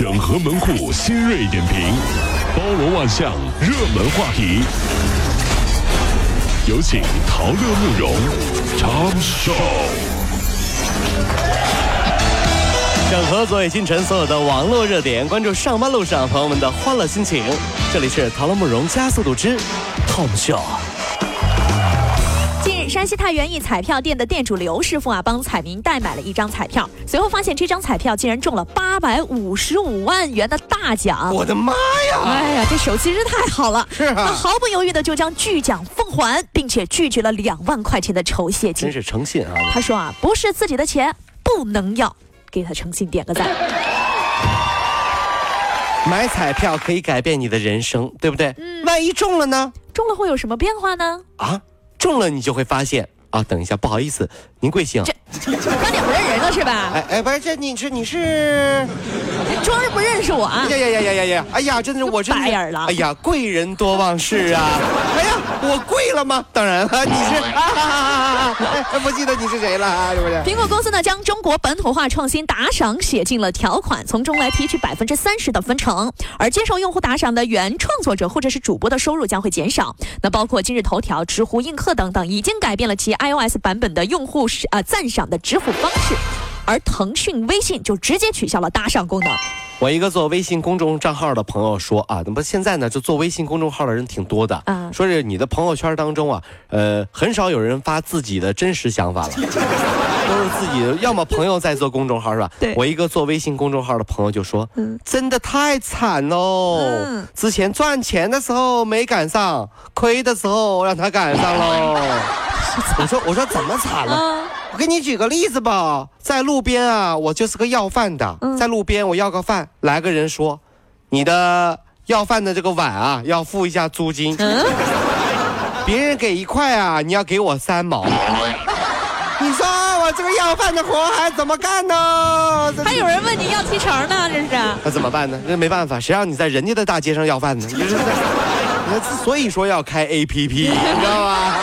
整合门户新锐点评，包罗万象，热门话题。有请陶乐慕容长寿。整合昨夜今晨所有的网络热点，关注上班路上朋友们的欢乐心情。这里是陶乐慕容加速度之 Tom Show。山西太原一彩票店的店主刘师傅啊，帮彩民代买了一张彩票，随后发现这张彩票竟然中了八百五十五万元的大奖。我的妈呀！哎呀，这手气真是太好了！是啊他毫不犹豫的就将巨奖奉还，并且拒绝了两万块钱的酬谢金真。是诚信啊！他说啊，不是自己的钱，不能要，给他诚信点个赞。买彩票可以改变你的人生，对不对？万一中了呢？中了会有什么变化呢？啊，中了你就会发现啊，等一下，不好意思，您贵姓？这差点不认人了是吧？哎哎，不是，这你是你是？装是不认识我啊呀？呀呀呀呀呀！哎呀，真的是我真是白眼狼哎呀，贵人多忘事啊！哎呀，我贵了吗？当然了，你是 啊哈哈哈！不记得你是谁了啊？是不是？苹果公司呢，将中国本土化创新打赏写进了条款，从中来提取百分之三十的分成，而接受用户打赏的原创作者或者是主播的收入将会减少。那包括今日头条、知乎、映客等等，已经改变了其 iOS 版本的用户是呃赞赏的支付方式，而腾讯、微信就直接取消了打赏功能。我一个做微信公众账号的朋友说啊，那么现在呢，就做微信公众号的人挺多的，啊说是你的朋友圈当中啊，呃，很少有人发自己的真实想法了。都是自己的，要么朋友在做公众号是吧？对我一个做微信公众号的朋友就说，真的太惨喽。嗯之前赚钱的时候没赶上，亏的时候让他赶上喽。我说我说怎么惨了？啊，我给你举个例子吧，在路边啊，我就是个要饭的，在路边我要个饭，来个人说，你的要饭的这个碗啊，要付一下租金，别人给一块啊，你要给我三毛。你说我这个要饭的活还怎么干呢？还有人问你要提成呢，这是。那怎么办呢？那没办法，谁让你在人家的大街上要饭呢？你就是，那所以说要开 A P P，你知道吧？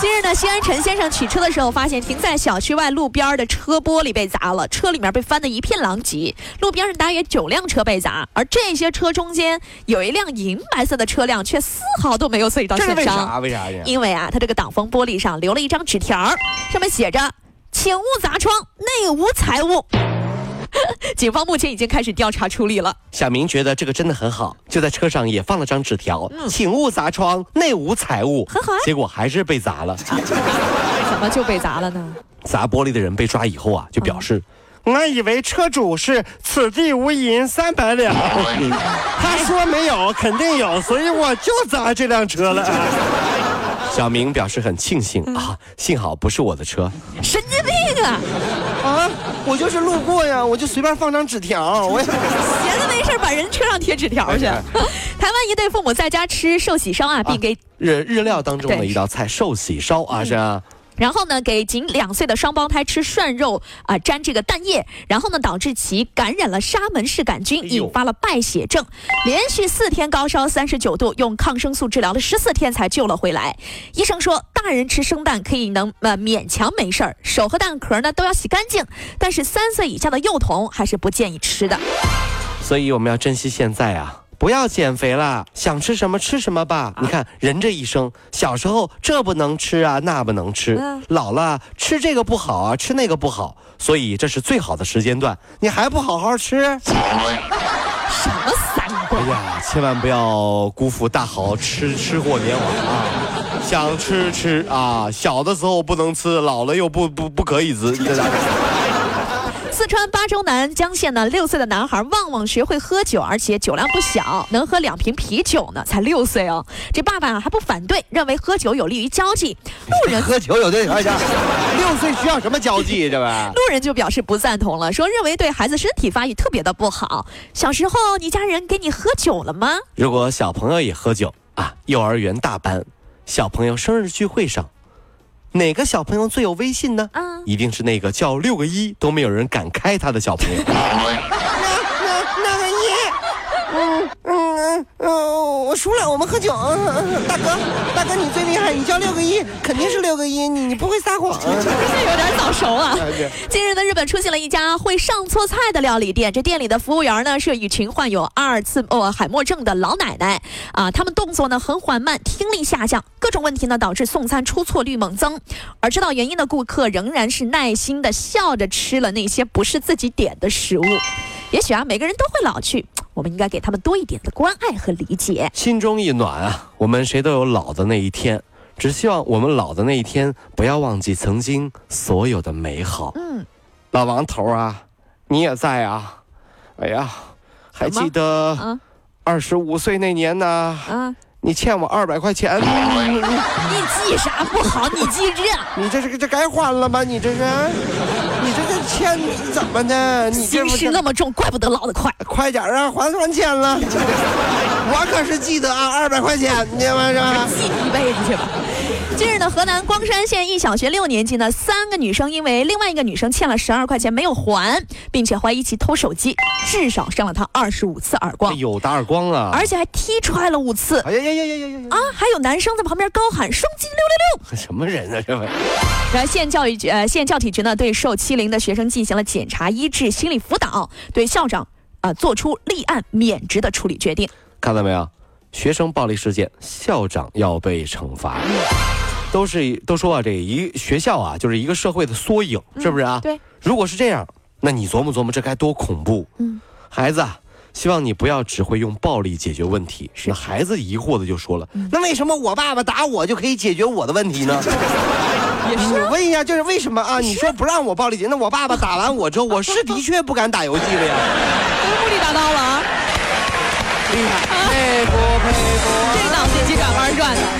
近日呢，西安陈先生取车的时候，发现停在小区外路边的车玻璃被砸了，车里面被翻得一片狼藉。路边上大约九辆车被砸，而这些车中间有一辆银白色的车辆却丝毫都没有受到损伤。啥？为啥呀？因为啊，它这个挡风玻璃上留了一张纸条，上面写着“请勿砸窗，内无财物”。警方目前已经开始调查处理了。小明觉得这个真的很好，就在车上也放了张纸条，请勿砸窗，内无财物。很好啊结果还是被砸了。怎么就被砸了呢？砸玻璃的人被抓以后啊，就表示。我以为车主是此地无银三百两，他说没有，肯定有，所以我就砸这辆车了。小明表示很庆幸啊，幸好不是我的车神经病啊！啊，我就是路过呀，我就随便放张纸条，我也。闲着没事儿把人车上贴纸条去。台湾一对父母在家吃寿喜烧啊，并给日日料当中的一道菜寿喜烧啊，是啊。然后呢，给仅两岁的双胞胎吃涮肉啊、沾这个蛋液，然后呢，导致其感染了沙门氏杆菌，引发了败血症，连续四天高烧三十九度，用抗生素治疗了十四天才救了回来。医生说，大人吃生蛋可以能呃勉强没事儿，手和蛋壳呢都要洗干净，但是三岁以下的幼童还是不建议吃的。所以我们要珍惜现在啊，不要减肥了，想吃什么吃什么吧。你看人这一生，小时候这不能吃啊，那不能吃，嗯老了吃这个不好啊，吃那个不好，所以这是最好的时间段，你还不好好吃？什么三观？哎呀，千万不要辜负大好吃吃货年华啊！想吃吃啊，小的时候不能吃，老了又不不不可以吃，这咋整？四川巴州南江县呢，六岁的男孩旺旺学会喝酒，而且酒量不小，能喝两瓶啤酒呢，才六岁哦。这爸爸啊还不反对，认为喝酒有利于交际。路人喝酒有对条件，六岁需要什么交际？这吧？路人就表示不赞同了，说认为对孩子身体发育特别的不好。小时候你家人给你喝酒了吗？如果小朋友也喝酒啊，幼儿园大班，小朋友生日聚会上，哪个小朋友最有威信呢？嗯一定是那个叫六个一都没有人敢开他的小朋友。那那那个一，嗯嗯嗯，我输了，我们喝酒。大哥，大哥你最厉害，你交六个亿，肯定是六个亿，你你不会撒谎。这有点早熟啊。近日呢，日本出现了一家会上错菜的料理店，这店里的服务员呢是一群患有阿尔茨哦海默症的老奶奶啊，他们动作呢很缓慢，听力下降，各种问题呢导致送餐出错率猛增。而知道原因的顾客仍然是耐心的笑着吃了那些不是自己点的食物。也许啊，每个人都会老去，我们应该给他们多一点的关爱和理解。心中一暖啊，我们谁都有老的那一天，只希望我们老的那一天不要忘记曾经所有的美好。嗯，老王头啊，你也在啊？哎呀，还记得啊二十五岁那年呢？啊，你欠我二百块钱，你记啥不好？你记这。你这是这该还了吧？你这是，你这怎么的？你心事那么重，怪不得老得快。快点啊，还还钱了！我可是记得啊，二百块钱，你知道吗？记一辈子去吧。近日呢，河南光山县一小学六年级呢，三个女生因为另外一个女生欠了十二块钱没有还，并且怀疑其偷手机，至少扇了她二十五次耳光，有打耳光啊！而且还踢踹了五次。哎呀呀呀呀呀呀！啊，还有男生在旁边高喊“双击六六六什么人啊？这位，”。然后县教育局呃县教体局呢对受欺凌的学生进行了检查、医治、心理辅导，对校长啊、呃做出立案免职的处理决定。看到没有？学生暴力事件，校长要被惩罚。都是都说啊，这一学校啊，就是一个社会的缩影，是不是啊？对。如果是这样，那你琢磨琢磨，这该多恐怖！嗯，孩子啊，希望你不要只会用暴力解决问题。那孩子疑惑的就说了：“那为什么我爸爸打我就可以解决我的问题呢？” 也是我问一下，就是为什么啊？你说不让我暴力解决，那我爸爸打完我之后，我是的确不敢打游戏了呀。目的达到了啊，厉害，佩服佩服。这脑筋急转弯转的。